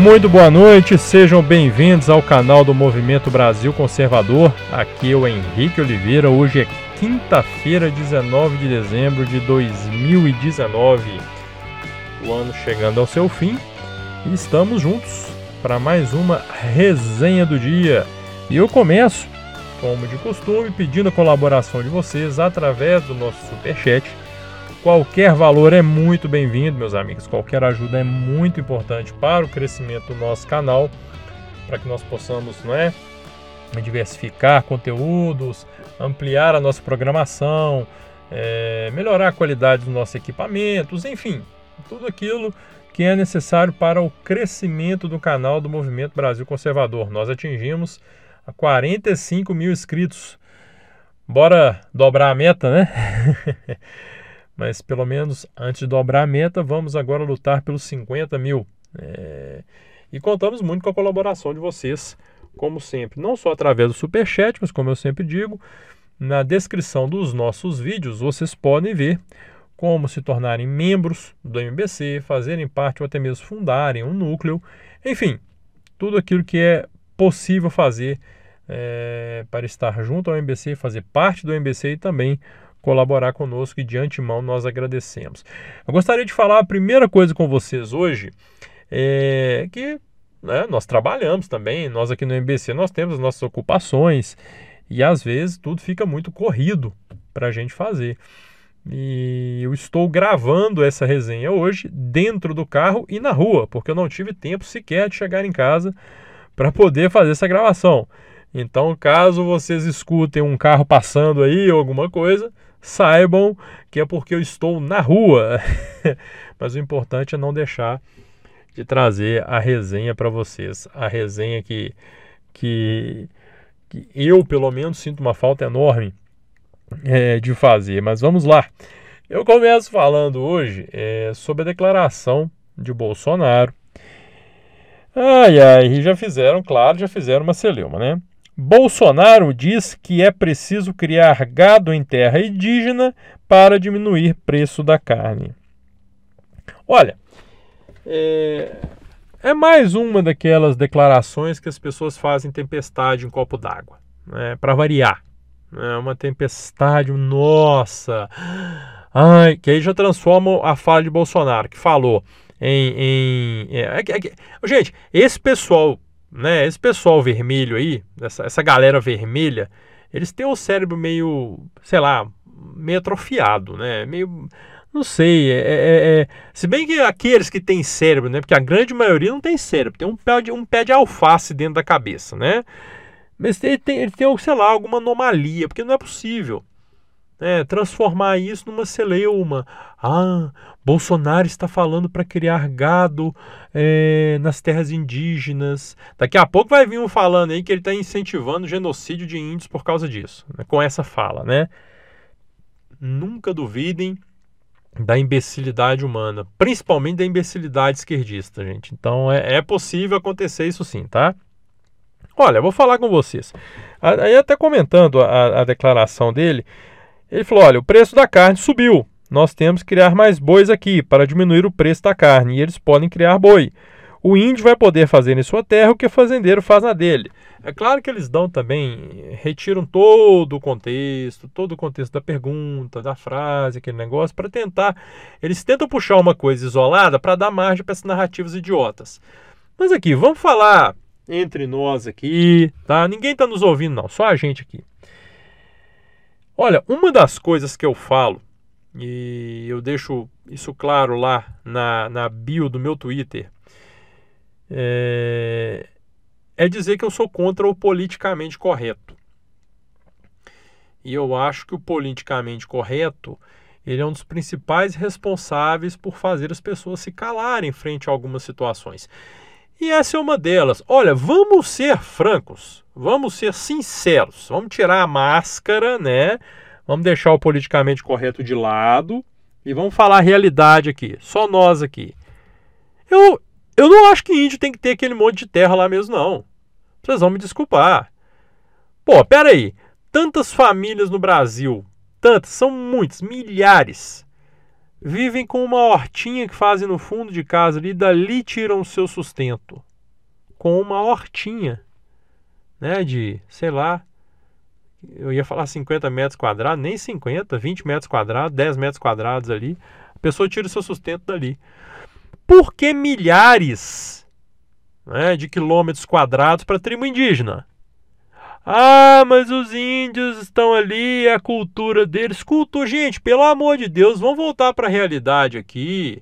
Muito boa noite, sejam bem-vindos ao canal do Movimento Brasil Conservador. Aqui é o Henrique Oliveira. Hoje é quinta-feira, 19 de dezembro de 2019. O ano chegando ao seu fim e estamos juntos para mais uma resenha do dia. E eu começo, como de costume, pedindo a colaboração de vocês através do nosso superchat Qualquer valor é muito bem-vindo, meus amigos. Qualquer ajuda é muito importante para o crescimento do nosso canal, para que nós possamos, não é, diversificar conteúdos, ampliar a nossa programação, é, melhorar a qualidade dos nossos equipamentos, enfim, tudo aquilo que é necessário para o crescimento do canal do Movimento Brasil Conservador. Nós atingimos 45 mil inscritos. Bora dobrar a meta, né? mas pelo menos antes de dobrar a meta, vamos agora lutar pelos 50 mil. É... E contamos muito com a colaboração de vocês, como sempre, não só através do Superchat, mas como eu sempre digo, na descrição dos nossos vídeos vocês podem ver como se tornarem membros do MBC, fazerem parte ou até mesmo fundarem um núcleo, enfim, tudo aquilo que é possível fazer é, para estar junto ao MBC, fazer parte do MBC e também colaborar conosco e de antemão nós agradecemos. Eu gostaria de falar a primeira coisa com vocês hoje, é que né, nós trabalhamos também, nós aqui no MBC nós temos as nossas ocupações e às vezes tudo fica muito corrido para a gente fazer. E eu estou gravando essa resenha hoje dentro do carro e na rua, porque eu não tive tempo sequer de chegar em casa para poder fazer essa gravação. Então, caso vocês escutem um carro passando aí ou alguma coisa, saibam que é porque eu estou na rua. Mas o importante é não deixar de trazer a resenha para vocês. A resenha que, que, que, eu, pelo menos, sinto uma falta enorme é, de fazer. Mas vamos lá. Eu começo falando hoje é, sobre a declaração de Bolsonaro. Ai, ai, já fizeram, claro, já fizeram uma celeuma, né? Bolsonaro diz que é preciso criar gado em terra indígena para diminuir preço da carne. Olha, é, é mais uma daquelas declarações que as pessoas fazem tempestade em copo d'água, né, para variar. É uma tempestade, nossa, ai, que aí já transforma a fala de Bolsonaro, que falou em. em é, é, é, gente, esse pessoal né? Esse pessoal vermelho aí, essa, essa galera vermelha, eles têm o cérebro meio, sei lá, meio atrofiado, né? Meio, não sei, é, é, é, se bem que aqueles que têm cérebro, né? Porque a grande maioria não tem cérebro, tem um pé de, um pé de alface dentro da cabeça, né? Mas ele tem, ele tem, sei lá, alguma anomalia, porque não é possível é, transformar isso numa celeuma. Ah, Bolsonaro está falando para criar gado é, nas terras indígenas. Daqui a pouco vai vir um falando aí que ele está incentivando o genocídio de índios por causa disso, né, com essa fala, né? Nunca duvidem da imbecilidade humana, principalmente da imbecilidade esquerdista, gente. Então é, é possível acontecer isso sim, tá? Olha, vou falar com vocês. Aí até comentando a, a declaração dele, ele falou: olha, o preço da carne subiu. Nós temos que criar mais bois aqui para diminuir o preço da carne e eles podem criar boi. O índio vai poder fazer em sua terra o que o fazendeiro faz na dele. É claro que eles dão também, retiram todo o contexto, todo o contexto da pergunta, da frase, aquele negócio, para tentar. Eles tentam puxar uma coisa isolada para dar margem para essas narrativas idiotas. Mas aqui, vamos falar entre nós aqui, tá? Ninguém está nos ouvindo, não, só a gente aqui. Olha, uma das coisas que eu falo, e eu deixo isso claro lá na, na bio do meu Twitter, é, é dizer que eu sou contra o politicamente correto. E eu acho que o politicamente correto ele é um dos principais responsáveis por fazer as pessoas se calarem frente a algumas situações. E essa é uma delas. Olha, vamos ser francos, vamos ser sinceros, vamos tirar a máscara, né? Vamos deixar o politicamente correto de lado e vamos falar a realidade aqui, só nós aqui. Eu, eu não acho que índio tem que ter aquele monte de terra lá mesmo, não. Vocês vão me desculpar. Pô, aí. Tantas famílias no Brasil, tantas, são muitas, milhares. vivem com uma hortinha que fazem no fundo de casa ali, dali tiram o seu sustento. Com uma hortinha, né, de, sei lá, eu ia falar 50 metros quadrados, nem 50, 20 metros quadrados, 10 metros quadrados ali. A pessoa tira o seu sustento dali. Por que milhares né, de quilômetros quadrados para tribo indígena? Ah, mas os índios estão ali, a cultura deles. Cultura, gente, pelo amor de Deus, vamos voltar para a realidade aqui.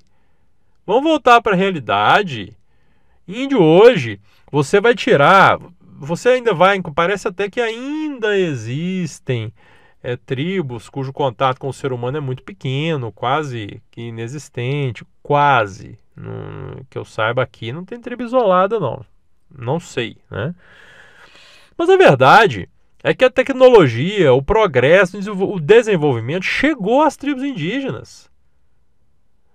Vamos voltar para a realidade. Índio hoje, você vai tirar, você ainda vai, parece até que ainda existem é, tribos cujo contato com o ser humano é muito pequeno, quase que inexistente, quase. Que eu saiba aqui, não tem tribo isolada, não. Não sei, né? Mas a verdade é que a tecnologia, o progresso, o desenvolvimento chegou às tribos indígenas.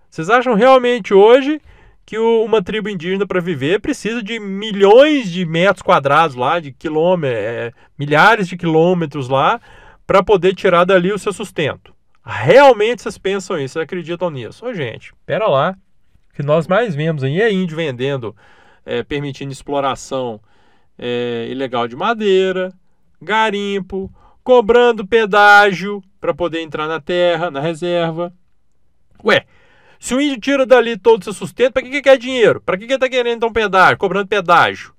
Vocês acham realmente hoje que uma tribo indígena para viver precisa de milhões de metros quadrados lá, de quilômetros, é, milhares de quilômetros lá, para poder tirar dali o seu sustento? Realmente vocês pensam isso, vocês acreditam nisso? Ô, gente, pera lá. O que nós mais vemos aí é índio vendendo, é, permitindo exploração é, ilegal de madeira, garimpo, cobrando pedágio para poder entrar na terra, na reserva. Ué, se o índio tira dali todo o seu sustento, para que, que quer dinheiro? Para que, que ele está querendo então pedágio, cobrando pedágio?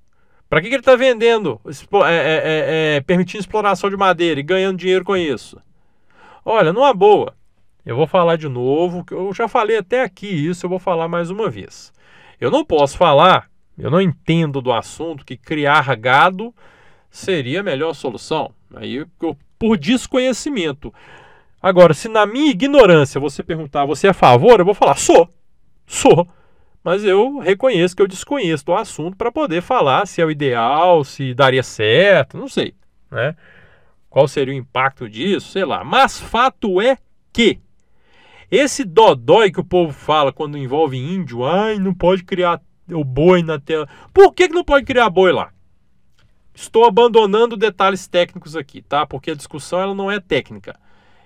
Para que, que ele está vendendo, é, é, é, é, permitindo exploração de madeira e ganhando dinheiro com isso? Olha, numa boa, eu vou falar de novo, eu já falei até aqui isso, eu vou falar mais uma vez. Eu não posso falar eu não entendo do assunto que criar gado seria a melhor solução. Aí eu, por desconhecimento. Agora, se na minha ignorância você perguntar, você é a favor, eu vou falar, sou. Sou. Mas eu reconheço que eu desconheço do assunto para poder falar se é o ideal, se daria certo, não sei. Né? Qual seria o impacto disso, sei lá. Mas fato é que esse dodói que o povo fala quando envolve índio, ai, não pode criar o boi na tela. Por que, que não pode criar boi lá? Estou abandonando detalhes técnicos aqui, tá? Porque a discussão ela não é técnica.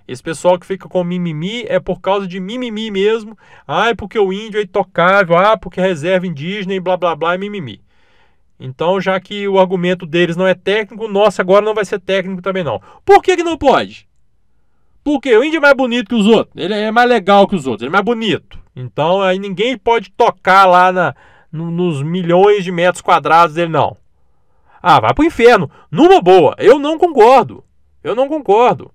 Esse pessoal que fica com mimimi é por causa de mimimi mesmo. Ah, é porque o índio é intocável. Ah, porque reserva indígena e blá blá blá é mimimi. Então, já que o argumento deles não é técnico, nosso agora não vai ser técnico também não. Por que, que não pode? Porque o índio é mais bonito que os outros. Ele é mais legal que os outros. Ele é mais bonito. Então, aí ninguém pode tocar lá na, no, nos milhões de metros quadrados dele, não. Ah, vai pro inferno. Numa boa. Eu não concordo. Eu não concordo.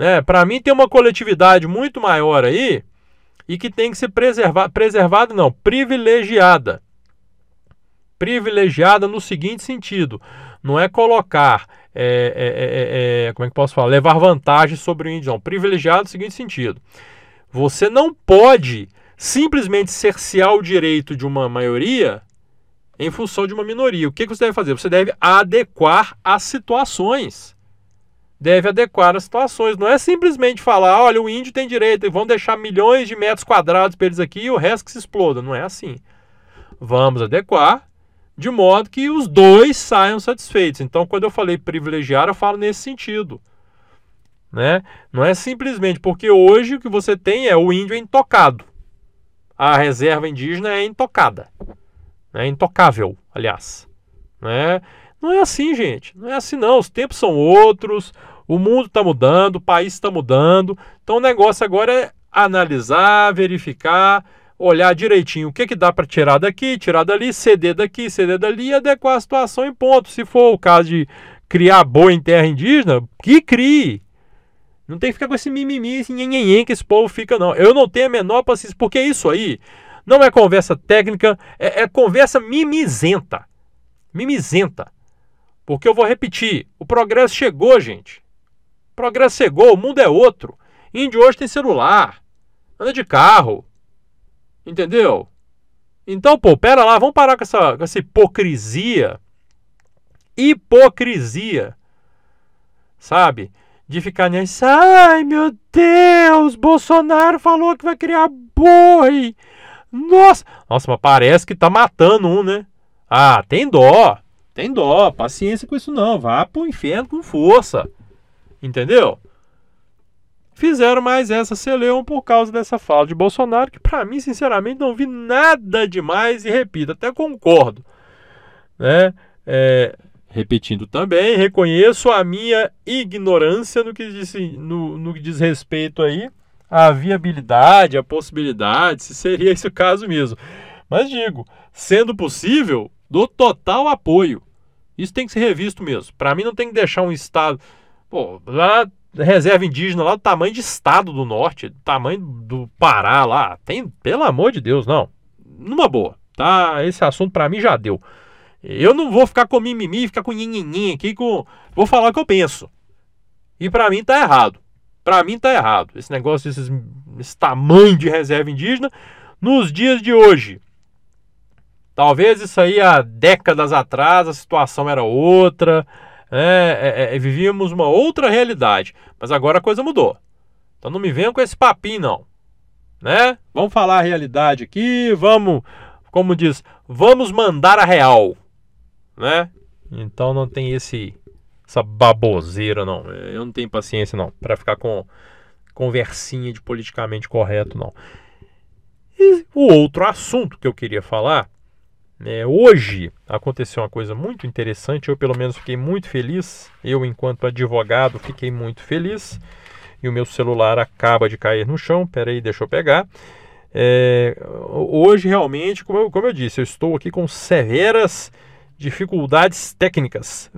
Né? Para mim tem uma coletividade muito maior aí e que tem que ser preservada, preservada não, privilegiada. Privilegiada no seguinte sentido, não é colocar, é, é, é, é como é que posso falar, levar vantagem sobre o índio, não. Privilegiado no seguinte sentido, você não pode simplesmente cercear o direito de uma maioria em função de uma minoria. O que você deve fazer? Você deve adequar as situações. Deve adequar as situações. Não é simplesmente falar, olha, o índio tem direito, e vão deixar milhões de metros quadrados para eles aqui e o resto que se exploda. Não é assim. Vamos adequar de modo que os dois saiam satisfeitos. Então, quando eu falei privilegiar, eu falo nesse sentido. Né? Não é simplesmente porque hoje o que você tem é o índio intocado a reserva indígena é intocada. É intocável, aliás. Né? Não é assim, gente. Não é assim, não. Os tempos são outros, o mundo está mudando, o país está mudando. Então o negócio agora é analisar, verificar, olhar direitinho o que, que dá para tirar daqui, tirar dali, ceder daqui, ceder dali e adequar a situação em ponto. Se for o caso de criar boi em terra indígena, que crie. Não tem que ficar com esse mimimi, esse nhenhenhen que esse povo fica, não. Eu não tenho a menor paciência, porque isso aí não é conversa técnica, é, é conversa mimizenta. Mimizenta. Porque eu vou repetir, o progresso chegou, gente. O progresso chegou, o mundo é outro. Índio hoje tem celular, anda de carro. Entendeu? Então, pô, pera lá, vamos parar com essa, com essa hipocrisia. Hipocrisia. Sabe? de ficar nesse, ai meu Deus, Bolsonaro falou que vai criar boi. Nossa, nossa, mas parece que tá matando um, né? Ah, tem dó, tem dó, paciência com isso não, vá pro inferno com força. Entendeu? fizeram mais essa celeuma por causa dessa fala de Bolsonaro, que para mim, sinceramente, não vi nada demais e repito, até concordo. Né? É, repetindo também, reconheço a minha ignorância no que diz, no, no que diz respeito aí à viabilidade, à possibilidade, se seria esse o caso mesmo. Mas digo, sendo possível, dou total apoio. Isso tem que ser revisto mesmo. Para mim não tem que deixar um estado, pô, lá reserva indígena lá do tamanho de estado do norte, do tamanho do Pará lá. Tem, pelo amor de Deus, não. Numa boa, tá? Esse assunto para mim já deu. Eu não vou ficar com mimimi, ficar com nhinhinhin aqui com vou falar o que eu penso. E para mim tá errado. Para mim tá errado. Esse negócio desses esse tamanho de reserva indígena nos dias de hoje. Talvez isso aí há décadas atrás a situação era outra. É, é, é, vivíamos uma outra realidade. Mas agora a coisa mudou. Então não me venham com esse papinho, não. Né? Vamos falar a realidade aqui, vamos, como diz, vamos mandar a real. Né? Então não tem esse essa baboseira, não. Eu não tenho paciência, não, para ficar com conversinha de politicamente correto, não. E o outro assunto que eu queria falar é, hoje aconteceu uma coisa muito interessante, eu pelo menos fiquei muito feliz. Eu, enquanto advogado, fiquei muito feliz. E o meu celular acaba de cair no chão. Peraí, deixa eu pegar. É, hoje, realmente, como eu, como eu disse, eu estou aqui com severas dificuldades técnicas.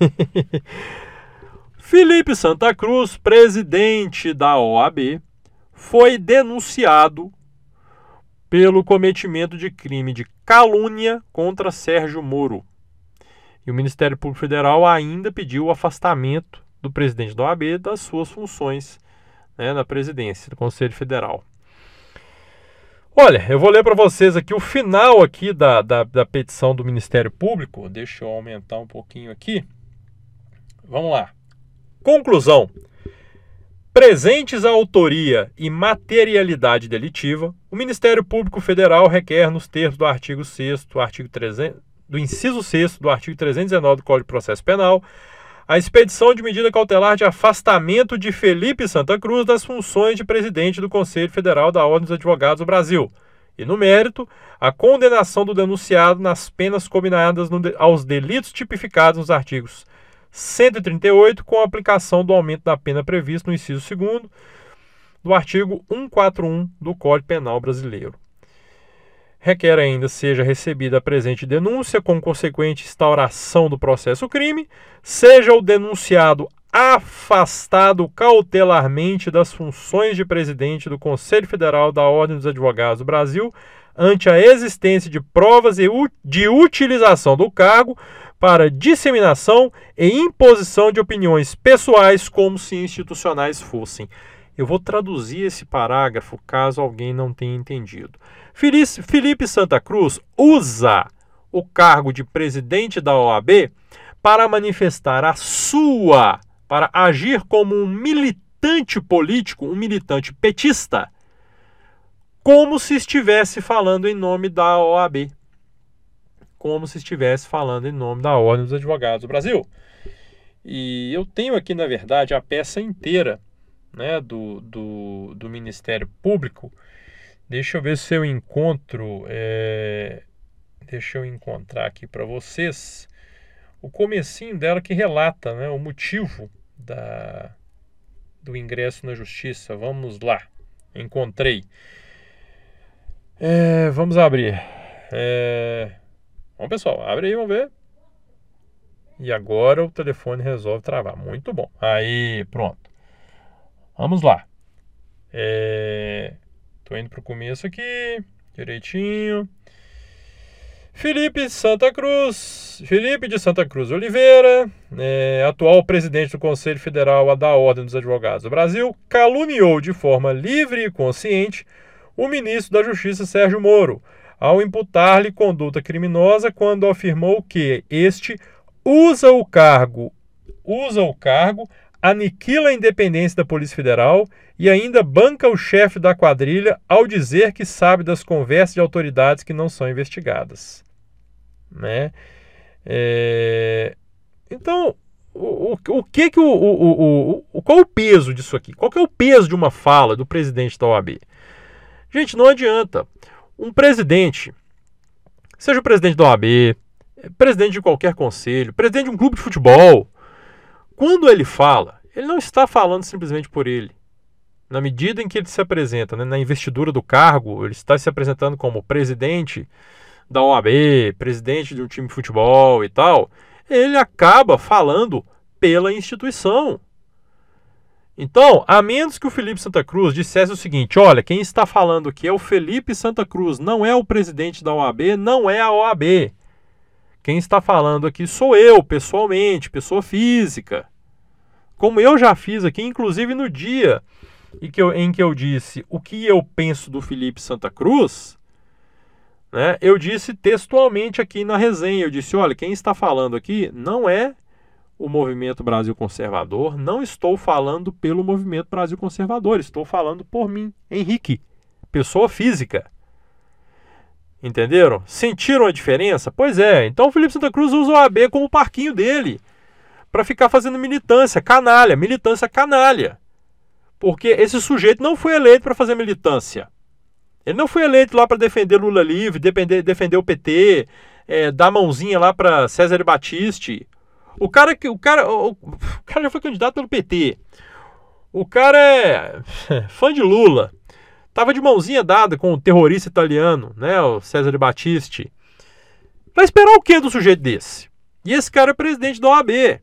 Felipe Santa Cruz, presidente da OAB, foi denunciado pelo cometimento de crime de calúnia contra Sérgio Moro. E o Ministério Público Federal ainda pediu o afastamento do presidente da OAB das suas funções né, na presidência do Conselho Federal. Olha, eu vou ler para vocês aqui o final aqui da, da, da, petição do Ministério Público. Deixa eu aumentar um pouquinho aqui. Vamos lá. Conclusão. Presentes a autoria e materialidade delitiva, o Ministério Público Federal requer, nos termos do artigo 6 artigo 300, do inciso 6 do artigo 319 do Código de Processo Penal, a expedição de medida cautelar de afastamento de Felipe Santa Cruz das funções de presidente do Conselho Federal da Ordem dos Advogados do Brasil. E, no mérito, a condenação do denunciado nas penas combinadas no, aos delitos tipificados nos artigos 138, com a aplicação do aumento da pena previsto no inciso 2 do artigo 141 do Código Penal Brasileiro. Requer ainda seja recebida a presente denúncia com consequente instauração do processo crime, seja o denunciado afastado cautelarmente das funções de presidente do Conselho Federal da Ordem dos Advogados do Brasil ante a existência de provas de utilização do cargo para disseminação e imposição de opiniões pessoais como se institucionais fossem. Eu vou traduzir esse parágrafo caso alguém não tenha entendido. Felipe Santa Cruz usa o cargo de presidente da OAB para manifestar a sua, para agir como um militante político, um militante petista, como se estivesse falando em nome da OAB como se estivesse falando em nome da Ordem dos Advogados do Brasil. E eu tenho aqui, na verdade, a peça inteira né, do, do, do Ministério Público. Deixa eu ver se eu encontro. É... Deixa eu encontrar aqui para vocês o comecinho dela que relata né, o motivo da, do ingresso na justiça. Vamos lá. Encontrei. É, vamos abrir. É, Bom, pessoal, abre aí, vamos ver. E agora o telefone resolve travar. Muito bom. Aí, pronto. Vamos lá. É... Tô indo para o começo aqui, direitinho. Felipe Santa Cruz, Felipe de Santa Cruz Oliveira, é, atual presidente do Conselho Federal da Ordem dos Advogados do Brasil, caluniou de forma livre e consciente o ministro da Justiça Sérgio Moro, ao imputar-lhe conduta criminosa quando afirmou que este usa o cargo, usa o cargo, aniquila a independência da Polícia Federal e ainda banca o chefe da quadrilha ao dizer que sabe das conversas de autoridades que não são investigadas. Né? É... Então, o, o, o que que o, o, o, qual o peso disso aqui? Qual que é o peso de uma fala do presidente da OAB? Gente, não adianta. Um presidente, seja o presidente da OAB, presidente de qualquer conselho, presidente de um clube de futebol, quando ele fala, ele não está falando simplesmente por ele. Na medida em que ele se apresenta, né, na investidura do cargo, ele está se apresentando como presidente da OAB, presidente de um time de futebol e tal, ele acaba falando pela instituição. Então, a menos que o Felipe Santa Cruz dissesse o seguinte: olha, quem está falando aqui é o Felipe Santa Cruz, não é o presidente da OAB, não é a OAB. Quem está falando aqui sou eu, pessoalmente, pessoa física. Como eu já fiz aqui, inclusive no dia em que eu, em que eu disse o que eu penso do Felipe Santa Cruz, né, eu disse textualmente aqui na resenha: eu disse, olha, quem está falando aqui não é o Movimento Brasil Conservador, não estou falando pelo Movimento Brasil Conservador, estou falando por mim, Henrique, pessoa física. Entenderam? Sentiram a diferença? Pois é. Então o Felipe Santa Cruz usa o AB como parquinho dele para ficar fazendo militância, canalha, militância canalha. Porque esse sujeito não foi eleito para fazer militância. Ele não foi eleito lá para defender Lula livre, defender, defender o PT, é, dar mãozinha lá para César Batiste, o cara que o cara, o, o cara já foi candidato pelo PT. O cara é fã de Lula. Tava de mãozinha dada com o terrorista italiano, né, o Cesare Battisti. Vai esperar o que do sujeito desse? E esse cara é presidente da OAB.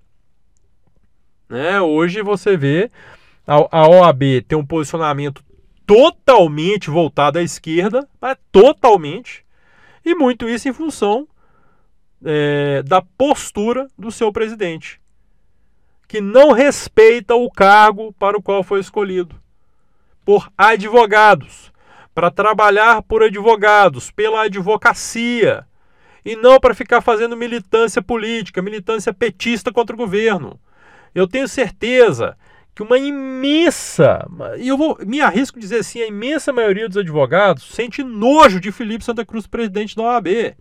Né? Hoje você vê a, a OAB tem um posicionamento totalmente voltado à esquerda, mas totalmente, e muito isso em função é, da postura do seu presidente, que não respeita o cargo para o qual foi escolhido por advogados, para trabalhar por advogados, pela advocacia, e não para ficar fazendo militância política, militância petista contra o governo. Eu tenho certeza que uma imensa, e eu vou me arrisco dizer assim, a imensa maioria dos advogados sente nojo de Felipe Santa Cruz, presidente da OAB.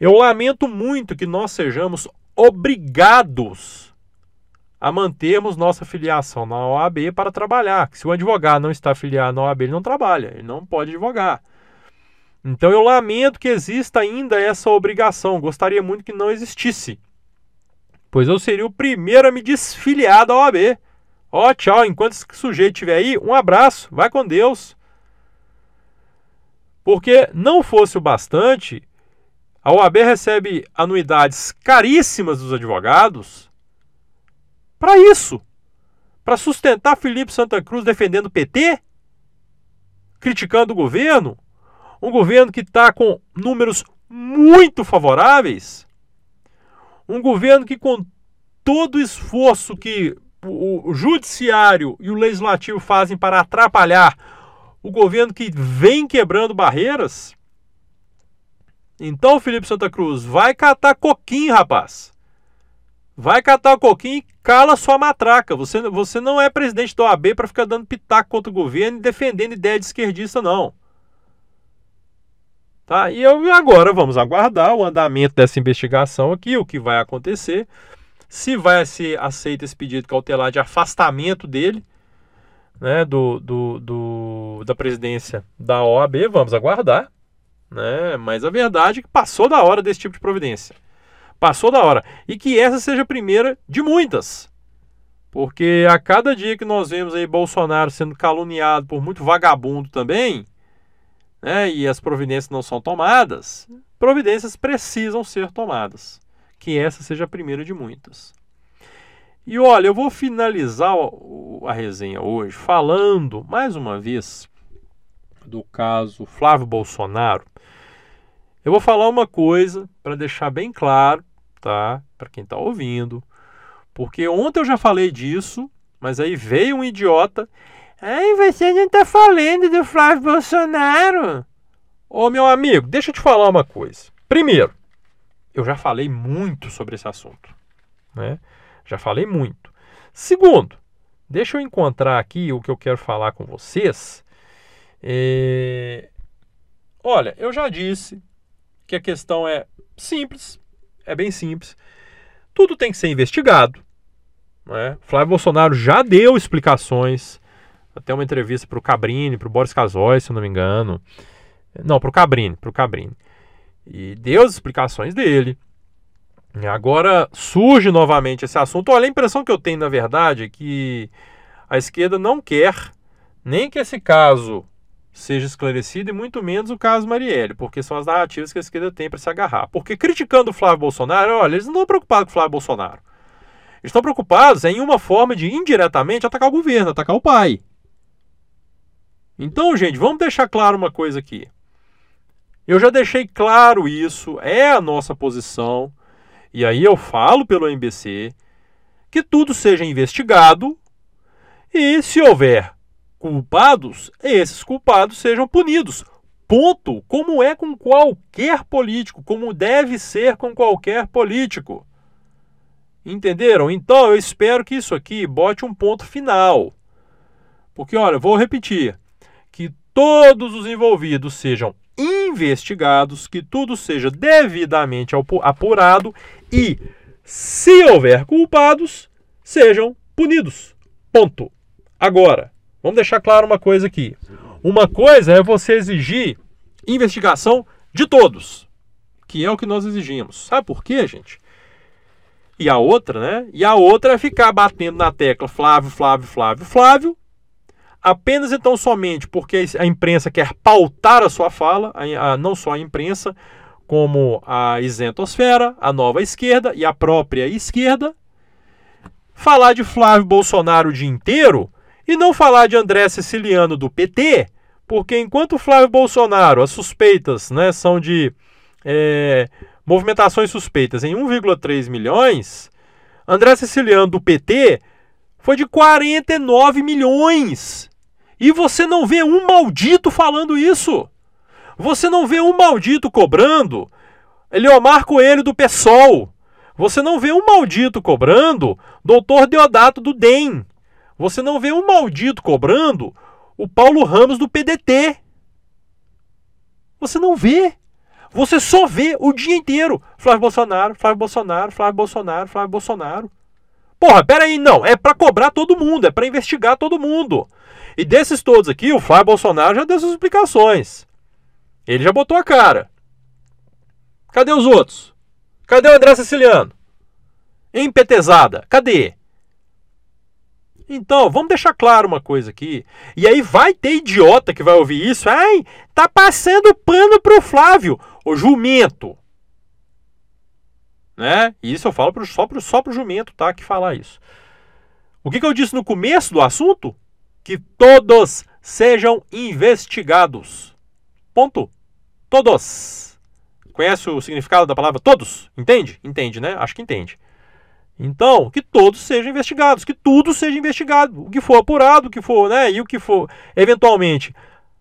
Eu lamento muito que nós sejamos obrigados a mantermos nossa filiação na OAB para trabalhar. Se o advogado não está afiliado na OAB, ele não trabalha, ele não pode advogar. Então eu lamento que exista ainda essa obrigação. Gostaria muito que não existisse. Pois eu seria o primeiro a me desfiliar da OAB. Ó, oh, tchau, enquanto esse sujeito estiver aí, um abraço, vai com Deus. Porque não fosse o bastante, a OAB recebe anuidades caríssimas dos advogados para isso. Para sustentar Felipe Santa Cruz defendendo o PT? Criticando o governo? Um governo que está com números muito favoráveis? Um governo que, com todo o esforço que o, o judiciário e o legislativo fazem para atrapalhar o governo que vem quebrando barreiras? Então, Felipe Santa Cruz, vai catar coquinho, rapaz. Vai catar coquinho e cala sua matraca. Você, você não é presidente da OAB para ficar dando pitaco contra o governo e defendendo ideia de esquerdista, não. Tá? E eu, agora vamos aguardar o andamento dessa investigação aqui, o que vai acontecer. Se vai ser aceito esse pedido cautelar de afastamento dele, né, do, do, do, da presidência da OAB, vamos aguardar. Né? Mas a verdade é que passou da hora desse tipo de providência. Passou da hora. E que essa seja a primeira de muitas. Porque a cada dia que nós vemos aí Bolsonaro sendo caluniado por muito vagabundo também, né, e as providências não são tomadas, providências precisam ser tomadas. Que essa seja a primeira de muitas. E olha, eu vou finalizar a resenha hoje falando mais uma vez do caso Flávio Bolsonaro, eu vou falar uma coisa para deixar bem claro, tá? Para quem está ouvindo. Porque ontem eu já falei disso, mas aí veio um idiota. Ai, você não está falando do Flávio Bolsonaro. Ô meu amigo, deixa eu te falar uma coisa. Primeiro, eu já falei muito sobre esse assunto. Né? Já falei muito. Segundo, deixa eu encontrar aqui o que eu quero falar com vocês é... Olha, eu já disse que a questão é simples, é bem simples. tudo tem que ser investigado. Né? Flávio Bolsonaro já deu explicações, até uma entrevista para o Cabrini, para o Boris Casoy, se eu não me engano. Não, para o Cabrini, para o Cabrini. E deu as explicações dele. Agora surge novamente esse assunto. Olha, a impressão que eu tenho, na verdade, é que a esquerda não quer nem que esse caso seja esclarecido e muito menos o caso Marielle, porque são as narrativas que a esquerda tem para se agarrar. Porque criticando o Flávio Bolsonaro, olha, eles não estão preocupados com o Flávio Bolsonaro. Eles estão preocupados em uma forma de indiretamente atacar o governo, atacar o pai. Então, gente, vamos deixar claro uma coisa aqui. Eu já deixei claro isso, é a nossa posição, e aí eu falo pelo MBC que tudo seja investigado e, se houver culpados, esses culpados sejam punidos. Ponto. Como é com qualquer político, como deve ser com qualquer político. Entenderam? Então eu espero que isso aqui bote um ponto final. Porque, olha, vou repetir: que todos os envolvidos sejam investigados, que tudo seja devidamente apurado e, se houver culpados, sejam punidos. Ponto. Agora, vamos deixar claro uma coisa aqui. Uma coisa é você exigir investigação de todos, que é o que nós exigimos. Sabe por quê, gente? E a outra, né? E a outra é ficar batendo na tecla Flávio, Flávio, Flávio, Flávio, apenas então somente porque a imprensa quer pautar a sua fala, a, a, não só a imprensa, como a isentosfera, a nova esquerda e a própria esquerda, falar de Flávio Bolsonaro o dia inteiro e não falar de André Siciliano do PT, porque enquanto Flávio Bolsonaro, as suspeitas né, são de é, movimentações suspeitas em 1,3 milhões, André Siciliano do PT foi de 49 milhões. E você não vê um maldito falando isso. Você não vê um maldito cobrando Eliomar Coelho do PSOL. Você não vê um maldito cobrando Doutor Deodato do DEM. Você não vê um maldito cobrando o Paulo Ramos do PDT. Você não vê. Você só vê o dia inteiro Flávio Bolsonaro, Flávio Bolsonaro, Flávio Bolsonaro, Flávio Bolsonaro. Porra, peraí, não. É para cobrar todo mundo, é para investigar todo mundo. E desses todos aqui, o Flávio Bolsonaro já deu suas explicações. Ele já botou a cara. Cadê os outros? Cadê o André Siciliano? Empetezada. Cadê? Então, vamos deixar claro uma coisa aqui. E aí vai ter idiota que vai ouvir isso. Ai, tá passando pano pro Flávio. O jumento. Né? Isso eu falo pro, só, pro, só pro jumento, tá? Que falar isso. O que, que eu disse no começo do assunto? Que todos sejam investigados. Ponto. Todos. Conhece o significado da palavra todos? Entende? Entende, né? Acho que entende. Então, que todos sejam investigados, que tudo seja investigado, o que for apurado, o que for, né, e o que for eventualmente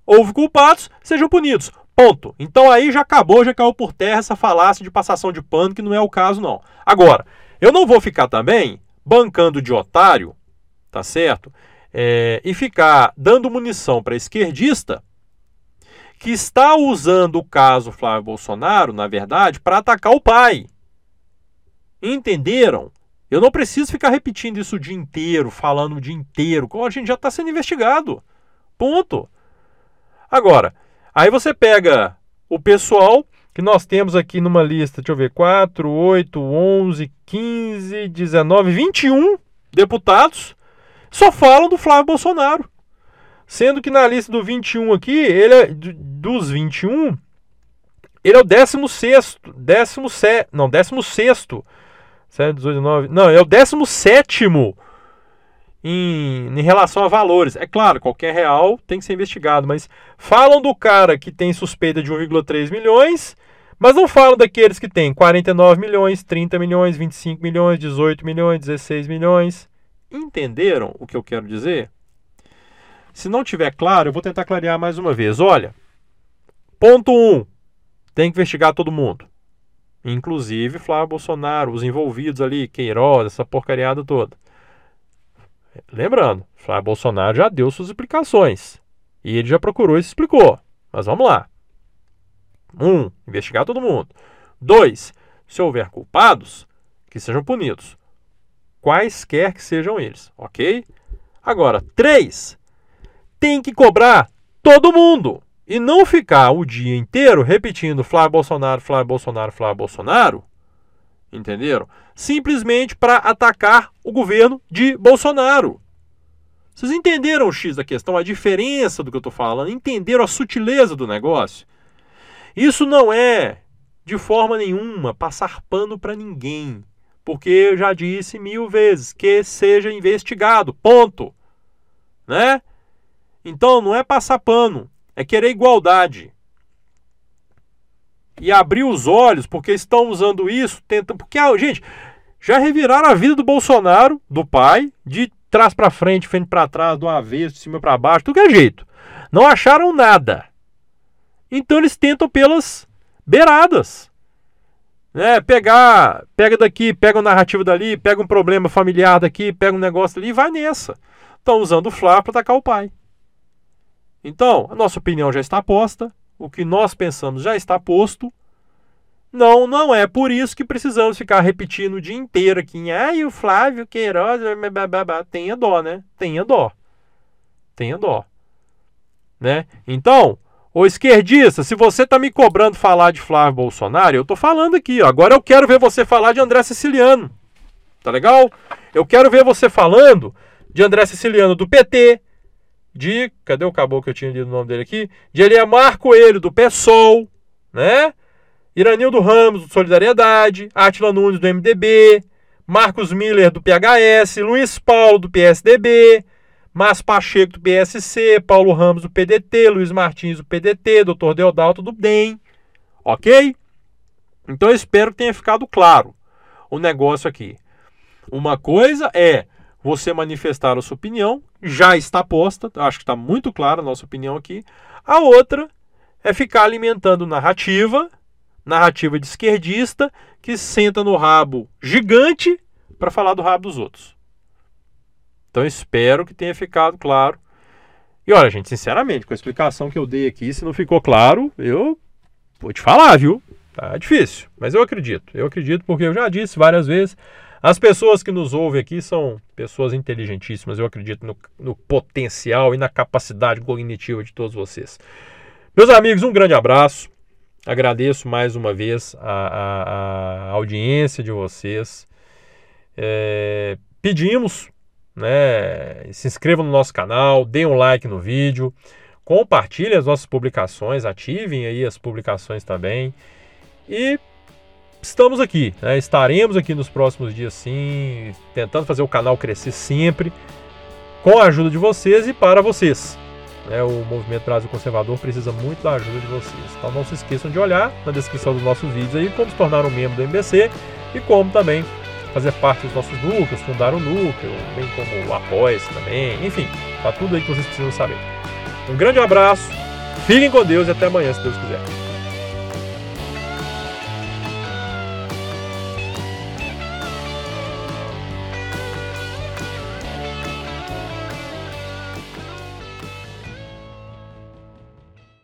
houve culpados, sejam punidos. Ponto. Então aí já acabou, já caiu por terra essa falácia de passação de pano, que não é o caso não. Agora, eu não vou ficar também bancando de otário, tá certo? É, e ficar dando munição para esquerdista que está usando o caso Flávio Bolsonaro, na verdade, para atacar o pai. Entenderam? Eu não preciso ficar repetindo isso o dia inteiro, falando o dia inteiro. A gente já está sendo investigado. Ponto. Agora, aí você pega o pessoal que nós temos aqui numa lista, deixa eu ver, 4, 8, 11, 15, 19, 21 deputados só falam do Flávio Bolsonaro. Sendo que na lista do 21 aqui, ele é dos 21, ele é o 16 16 não, 16 7, 18, 9. Não, é o 17 em, em relação a valores. É claro, qualquer real tem que ser investigado, mas falam do cara que tem suspeita de 1,3 milhões, mas não falam daqueles que tem 49 milhões, 30 milhões, 25 milhões, 18 milhões, 16 milhões. Entenderam o que eu quero dizer? Se não tiver claro, eu vou tentar clarear mais uma vez. Olha, ponto 1. Um, tem que investigar todo mundo. Inclusive Flávio Bolsonaro, os envolvidos ali, Queiroz, essa porcariada toda. Lembrando, Flávio Bolsonaro já deu suas explicações. E ele já procurou e se explicou. Mas vamos lá. Um, investigar todo mundo. Dois, se houver culpados, que sejam punidos, quaisquer que sejam eles, ok? Agora, três, tem que cobrar todo mundo e não ficar o dia inteiro repetindo Flávio Bolsonaro, Flávio Bolsonaro, Flávio Bolsonaro, entenderam? Simplesmente para atacar o governo de Bolsonaro. Vocês entenderam o X da questão, a diferença do que eu estou falando? Entenderam a sutileza do negócio? Isso não é, de forma nenhuma, passar pano para ninguém. Porque eu já disse mil vezes que seja investigado. Ponto. Né? Então não é passar pano, é querer igualdade. E abrir os olhos, porque estão usando isso, tentam. Porque, ah, gente, já reviraram a vida do Bolsonaro, do pai, de trás para frente, frente para trás, do avesso, de cima para baixo, tudo que é jeito. Não acharam nada. Então eles tentam pelas beiradas. Né? Pegar, pega daqui, pega uma narrativa dali, pega um problema familiar daqui, pega um negócio ali e vai nessa. Estão usando o Flá para atacar o pai. Então, a nossa opinião já está posta, o que nós pensamos já está posto. Não, não é por isso que precisamos ficar repetindo o dia inteiro aqui. Ai, o Flávio Queiroz, tenha dó, né? Tenha dó. Tenha dó. Né? Então, ô esquerdista, se você está me cobrando falar de Flávio Bolsonaro, eu estou falando aqui. Ó. Agora eu quero ver você falar de André Siciliano. Tá legal? Eu quero ver você falando de André Siciliano do PT, de. Cadê o caboclo que eu tinha lido o nome dele aqui? De Eliamar Coelho, do PSOL, né? Iranildo Ramos, do Solidariedade, Atila Nunes, do MDB, Marcos Miller, do PHS, Luiz Paulo, do PSDB, Márcio Pacheco, do PSC, Paulo Ramos, do PDT, Luiz Martins, do PDT, Dr. Deodalto, do DEM. Ok? Então eu espero que tenha ficado claro o negócio aqui. Uma coisa é você manifestar a sua opinião, já está posta, acho que está muito clara a nossa opinião aqui. A outra é ficar alimentando narrativa narrativa de esquerdista que senta no rabo gigante para falar do rabo dos outros. Então espero que tenha ficado claro. E olha, gente, sinceramente, com a explicação que eu dei aqui, se não ficou claro, eu vou te falar, viu? Tá difícil, mas eu acredito. Eu acredito porque eu já disse várias vezes. As pessoas que nos ouvem aqui são pessoas inteligentíssimas. Eu acredito no, no potencial e na capacidade cognitiva de todos vocês. Meus amigos, um grande abraço. Agradeço mais uma vez a, a, a audiência de vocês. É, pedimos, né, se inscrevam no nosso canal, deem um like no vídeo, compartilhem as nossas publicações, ativem aí as publicações também. E estamos aqui, né, estaremos aqui nos próximos dias sim, tentando fazer o canal crescer sempre, com a ajuda de vocês e para vocês. Né, o Movimento Brasil Conservador precisa muito da ajuda de vocês. Então não se esqueçam de olhar na descrição dos nossos vídeos aí como se tornar um membro do MBC e como também fazer parte dos nossos núcleos, fundar um núcleo, bem como o apoia também, enfim, tá tudo aí que vocês precisam saber. Um grande abraço, fiquem com Deus e até amanhã, se Deus quiser.